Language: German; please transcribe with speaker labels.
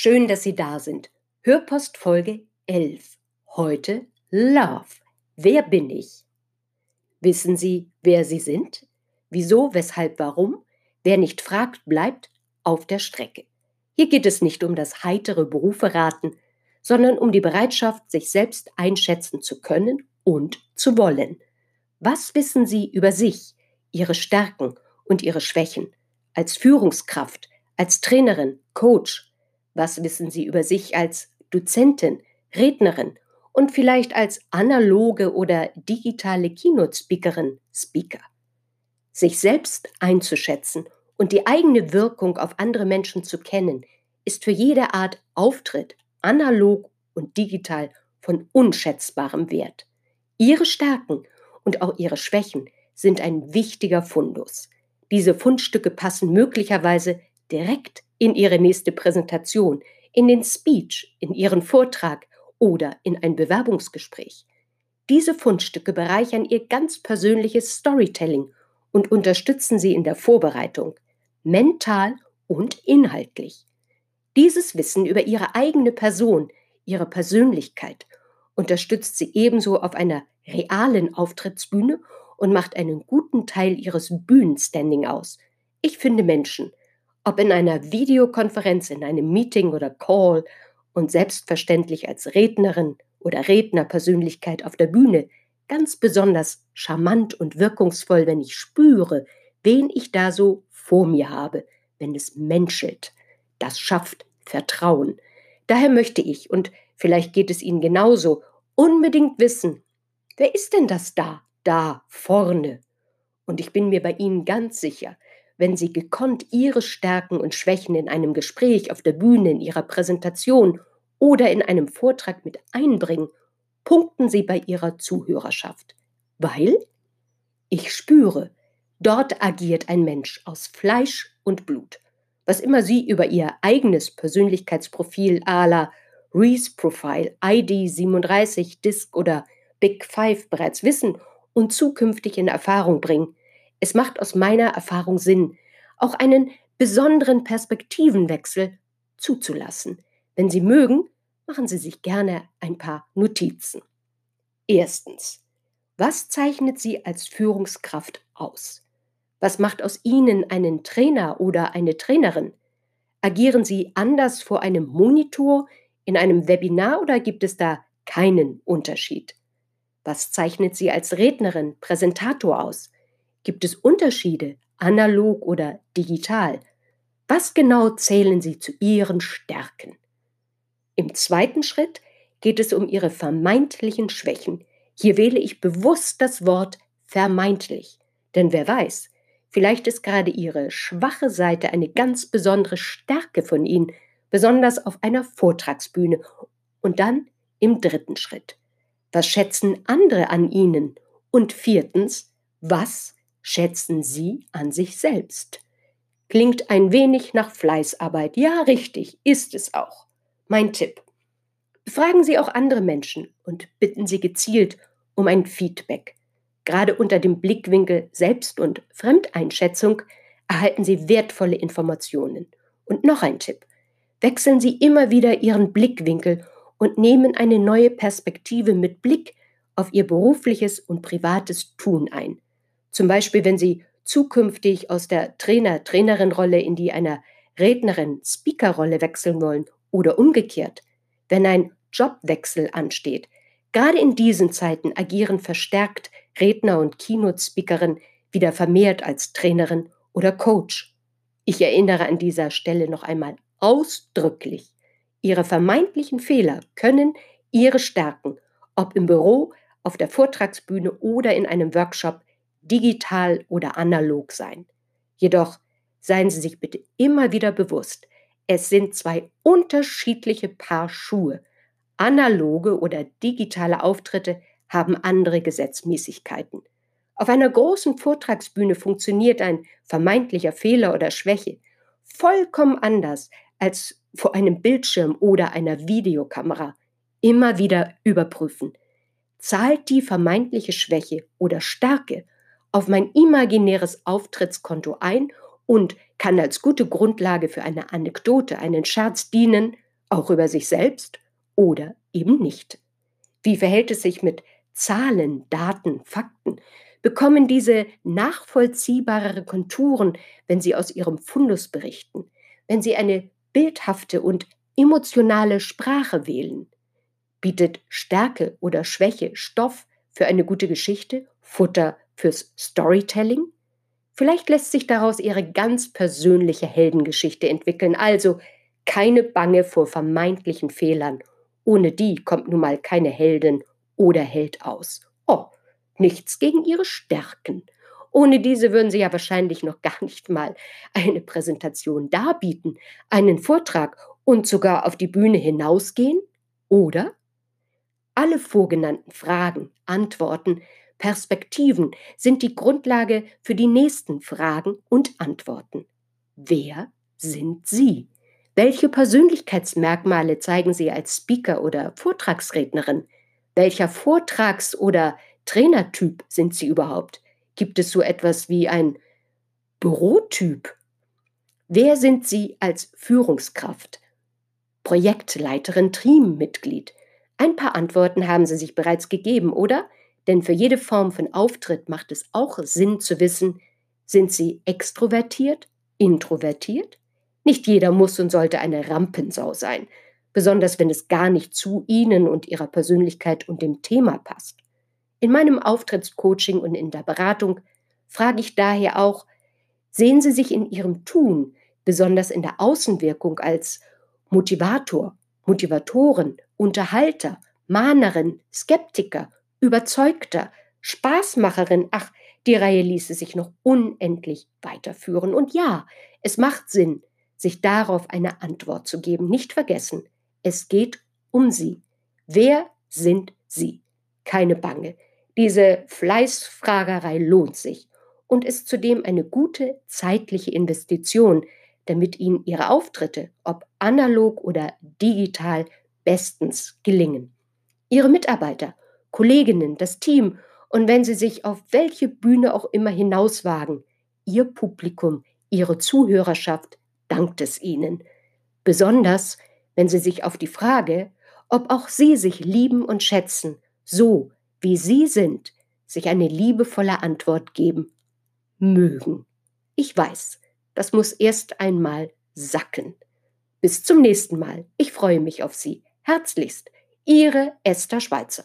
Speaker 1: Schön, dass Sie da sind. Hörpost Folge 11. Heute Love. Wer bin ich? Wissen Sie, wer Sie sind? Wieso, weshalb, warum? Wer nicht fragt, bleibt auf der Strecke. Hier geht es nicht um das heitere Berufe raten, sondern um die Bereitschaft, sich selbst einschätzen zu können und zu wollen. Was wissen Sie über sich, Ihre Stärken und Ihre Schwächen? Als Führungskraft, als Trainerin, Coach, was wissen Sie über sich als Dozentin, Rednerin und vielleicht als analoge oder digitale Keynote-Speakerin, Speaker? Sich selbst einzuschätzen und die eigene Wirkung auf andere Menschen zu kennen, ist für jede Art Auftritt, analog und digital, von unschätzbarem Wert. Ihre Stärken und auch ihre Schwächen sind ein wichtiger Fundus. Diese Fundstücke passen möglicherweise direkt in Ihre nächste Präsentation, in den Speech, in Ihren Vortrag oder in ein Bewerbungsgespräch. Diese Fundstücke bereichern Ihr ganz persönliches Storytelling und unterstützen Sie in der Vorbereitung, mental und inhaltlich. Dieses Wissen über Ihre eigene Person, Ihre Persönlichkeit unterstützt Sie ebenso auf einer realen Auftrittsbühne und macht einen guten Teil Ihres Bühnenstanding aus. Ich finde Menschen, ob in einer Videokonferenz, in einem Meeting oder Call und selbstverständlich als Rednerin oder Rednerpersönlichkeit auf der Bühne, ganz besonders charmant und wirkungsvoll, wenn ich spüre, wen ich da so vor mir habe, wenn es menschelt. Das schafft Vertrauen. Daher möchte ich, und vielleicht geht es Ihnen genauso, unbedingt wissen, wer ist denn das da, da vorne? Und ich bin mir bei Ihnen ganz sicher, wenn Sie gekonnt Ihre Stärken und Schwächen in einem Gespräch, auf der Bühne, in Ihrer Präsentation oder in einem Vortrag mit einbringen, punkten Sie bei Ihrer Zuhörerschaft. Weil ich spüre, dort agiert ein Mensch aus Fleisch und Blut. Was immer Sie über Ihr eigenes Persönlichkeitsprofil à la Reese Profile, ID 37, Disk oder Big Five bereits wissen und zukünftig in Erfahrung bringen, es macht aus meiner Erfahrung Sinn, auch einen besonderen Perspektivenwechsel zuzulassen. Wenn Sie mögen, machen Sie sich gerne ein paar Notizen. Erstens. Was zeichnet Sie als Führungskraft aus? Was macht aus Ihnen einen Trainer oder eine Trainerin? Agieren Sie anders vor einem Monitor, in einem Webinar oder gibt es da keinen Unterschied? Was zeichnet Sie als Rednerin, Präsentator aus? Gibt es Unterschiede, analog oder digital? Was genau zählen Sie zu Ihren Stärken? Im zweiten Schritt geht es um Ihre vermeintlichen Schwächen. Hier wähle ich bewusst das Wort vermeintlich, denn wer weiß, vielleicht ist gerade Ihre schwache Seite eine ganz besondere Stärke von Ihnen, besonders auf einer Vortragsbühne. Und dann im dritten Schritt. Was schätzen andere an Ihnen? Und viertens, was schätzen Sie an sich selbst. Klingt ein wenig nach Fleißarbeit. Ja, richtig, ist es auch. Mein Tipp. Fragen Sie auch andere Menschen und bitten Sie gezielt um ein Feedback. Gerade unter dem Blickwinkel Selbst- und Fremdeinschätzung erhalten Sie wertvolle Informationen. Und noch ein Tipp. Wechseln Sie immer wieder Ihren Blickwinkel und nehmen eine neue Perspektive mit Blick auf Ihr berufliches und privates Tun ein. Zum Beispiel, wenn Sie zukünftig aus der Trainer-Trainerin-Rolle in die einer Rednerin-Speaker-Rolle wechseln wollen oder umgekehrt, wenn ein Jobwechsel ansteht. Gerade in diesen Zeiten agieren verstärkt Redner und Keynote-Speakerin wieder vermehrt als Trainerin oder Coach. Ich erinnere an dieser Stelle noch einmal ausdrücklich, Ihre vermeintlichen Fehler können Ihre Stärken, ob im Büro, auf der Vortragsbühne oder in einem Workshop, digital oder analog sein. Jedoch seien Sie sich bitte immer wieder bewusst, es sind zwei unterschiedliche Paar Schuhe. Analoge oder digitale Auftritte haben andere Gesetzmäßigkeiten. Auf einer großen Vortragsbühne funktioniert ein vermeintlicher Fehler oder Schwäche vollkommen anders als vor einem Bildschirm oder einer Videokamera. Immer wieder überprüfen. Zahlt die vermeintliche Schwäche oder Stärke auf mein imaginäres Auftrittskonto ein und kann als gute Grundlage für eine Anekdote, einen Scherz dienen, auch über sich selbst oder eben nicht. Wie verhält es sich mit Zahlen, Daten, Fakten? Bekommen diese nachvollziehbarere Konturen, wenn sie aus ihrem Fundus berichten, wenn sie eine bildhafte und emotionale Sprache wählen? Bietet Stärke oder Schwäche Stoff für eine gute Geschichte, Futter fürs Storytelling? Vielleicht lässt sich daraus ihre ganz persönliche Heldengeschichte entwickeln, also keine Bange vor vermeintlichen Fehlern. Ohne die kommt nun mal keine Heldin oder Held aus. Oh, nichts gegen ihre Stärken. Ohne diese würden sie ja wahrscheinlich noch gar nicht mal eine Präsentation darbieten, einen Vortrag und sogar auf die Bühne hinausgehen, oder? Alle vorgenannten Fragen, Antworten, Perspektiven sind die Grundlage für die nächsten Fragen und Antworten. Wer sind Sie? Welche Persönlichkeitsmerkmale zeigen Sie als Speaker oder Vortragsrednerin? Welcher Vortrags- oder Trainertyp sind Sie überhaupt? Gibt es so etwas wie ein Bürotyp? Wer sind Sie als Führungskraft? Projektleiterin, Teammitglied? Ein paar Antworten haben Sie sich bereits gegeben, oder? Denn für jede Form von Auftritt macht es auch Sinn zu wissen, sind Sie extrovertiert, introvertiert? Nicht jeder muss und sollte eine Rampensau sein, besonders wenn es gar nicht zu Ihnen und Ihrer Persönlichkeit und dem Thema passt. In meinem Auftrittscoaching und in der Beratung frage ich daher auch, sehen Sie sich in Ihrem Tun, besonders in der Außenwirkung als Motivator, Motivatoren, Unterhalter, Mahnerin, Skeptiker, Überzeugter, Spaßmacherin, ach, die Reihe ließe sich noch unendlich weiterführen. Und ja, es macht Sinn, sich darauf eine Antwort zu geben. Nicht vergessen, es geht um Sie. Wer sind Sie? Keine Bange. Diese Fleißfragerei lohnt sich und ist zudem eine gute zeitliche Investition, damit Ihnen Ihre Auftritte, ob analog oder digital, bestens gelingen. Ihre Mitarbeiter, Kolleginnen, das Team und wenn Sie sich auf welche Bühne auch immer hinauswagen, Ihr Publikum, Ihre Zuhörerschaft dankt es Ihnen. Besonders, wenn Sie sich auf die Frage, ob auch Sie sich lieben und schätzen, so wie Sie sind, sich eine liebevolle Antwort geben mögen. Ich weiß, das muss erst einmal sacken. Bis zum nächsten Mal. Ich freue mich auf Sie. Herzlichst, Ihre Esther Schweizer.